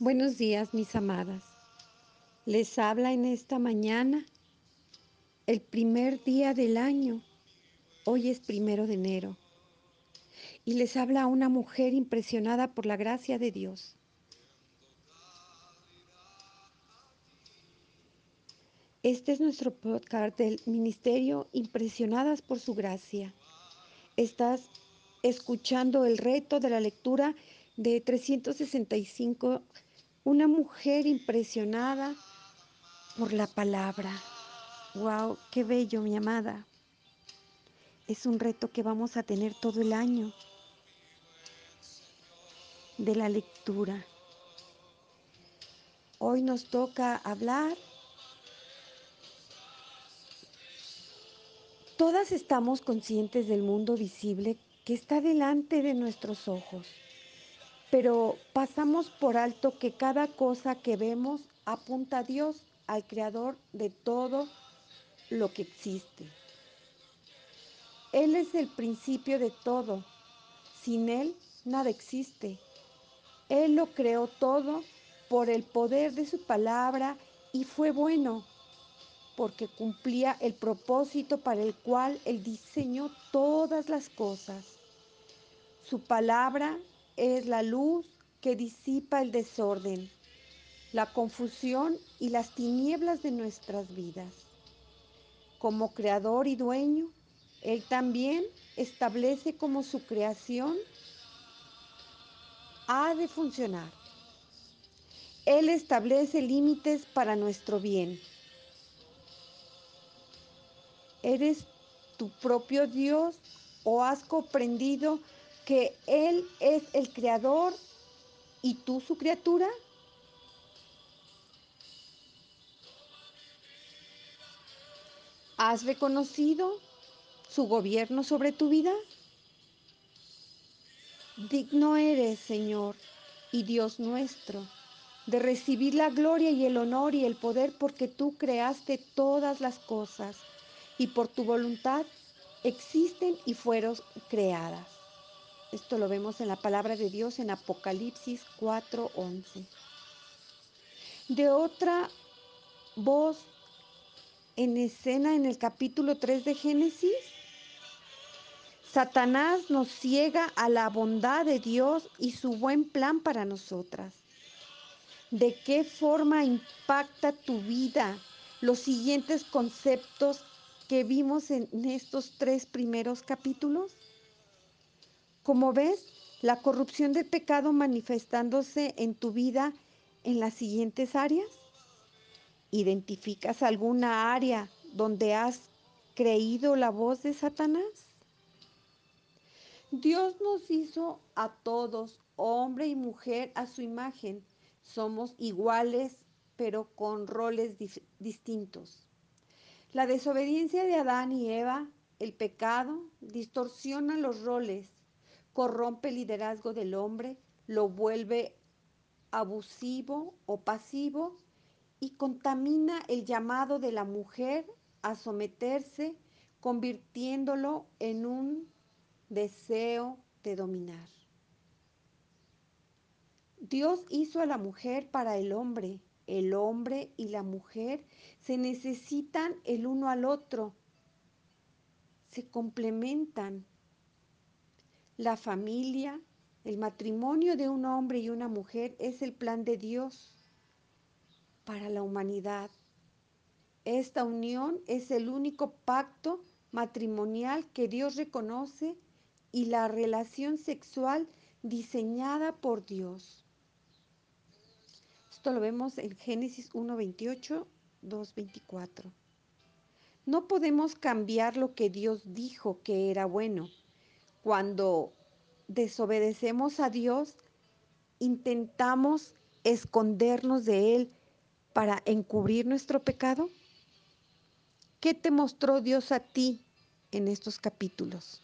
Buenos días, mis amadas. Les habla en esta mañana el primer día del año. Hoy es primero de enero. Y les habla una mujer impresionada por la gracia de Dios. Este es nuestro podcast del Ministerio Impresionadas por su gracia. Estás escuchando el reto de la lectura de 365 una mujer impresionada por la palabra. ¡Wow! ¡Qué bello, mi amada! Es un reto que vamos a tener todo el año de la lectura. Hoy nos toca hablar. Todas estamos conscientes del mundo visible que está delante de nuestros ojos pero pasamos por alto que cada cosa que vemos apunta a Dios, al creador de todo lo que existe. Él es el principio de todo. Sin Él nada existe. Él lo creó todo por el poder de su palabra y fue bueno, porque cumplía el propósito para el cual Él diseñó todas las cosas. Su palabra es la luz que disipa el desorden, la confusión y las tinieblas de nuestras vidas. Como creador y dueño, Él también establece como su creación ha de funcionar. Él establece límites para nuestro bien. ¿Eres tu propio Dios o has comprendido que Él es el creador y tú su criatura? ¿Has reconocido su gobierno sobre tu vida? Digno eres, Señor y Dios nuestro, de recibir la gloria y el honor y el poder porque tú creaste todas las cosas y por tu voluntad existen y fueron creadas. Esto lo vemos en la palabra de Dios en Apocalipsis 4:11. De otra voz en escena en el capítulo 3 de Génesis, Satanás nos ciega a la bondad de Dios y su buen plan para nosotras. ¿De qué forma impacta tu vida los siguientes conceptos que vimos en estos tres primeros capítulos? Como ves, la corrupción del pecado manifestándose en tu vida en las siguientes áreas. ¿Identificas alguna área donde has creído la voz de Satanás? Dios nos hizo a todos, hombre y mujer, a su imagen. Somos iguales, pero con roles distintos. La desobediencia de Adán y Eva, el pecado, distorsiona los roles corrompe el liderazgo del hombre, lo vuelve abusivo o pasivo y contamina el llamado de la mujer a someterse, convirtiéndolo en un deseo de dominar. Dios hizo a la mujer para el hombre. El hombre y la mujer se necesitan el uno al otro, se complementan la familia, el matrimonio de un hombre y una mujer es el plan de Dios para la humanidad. Esta unión es el único pacto matrimonial que Dios reconoce y la relación sexual diseñada por Dios. Esto lo vemos en Génesis 1.28, 2.24. No podemos cambiar lo que Dios dijo que era bueno cuando desobedecemos a Dios, intentamos escondernos de Él para encubrir nuestro pecado? ¿Qué te mostró Dios a ti en estos capítulos?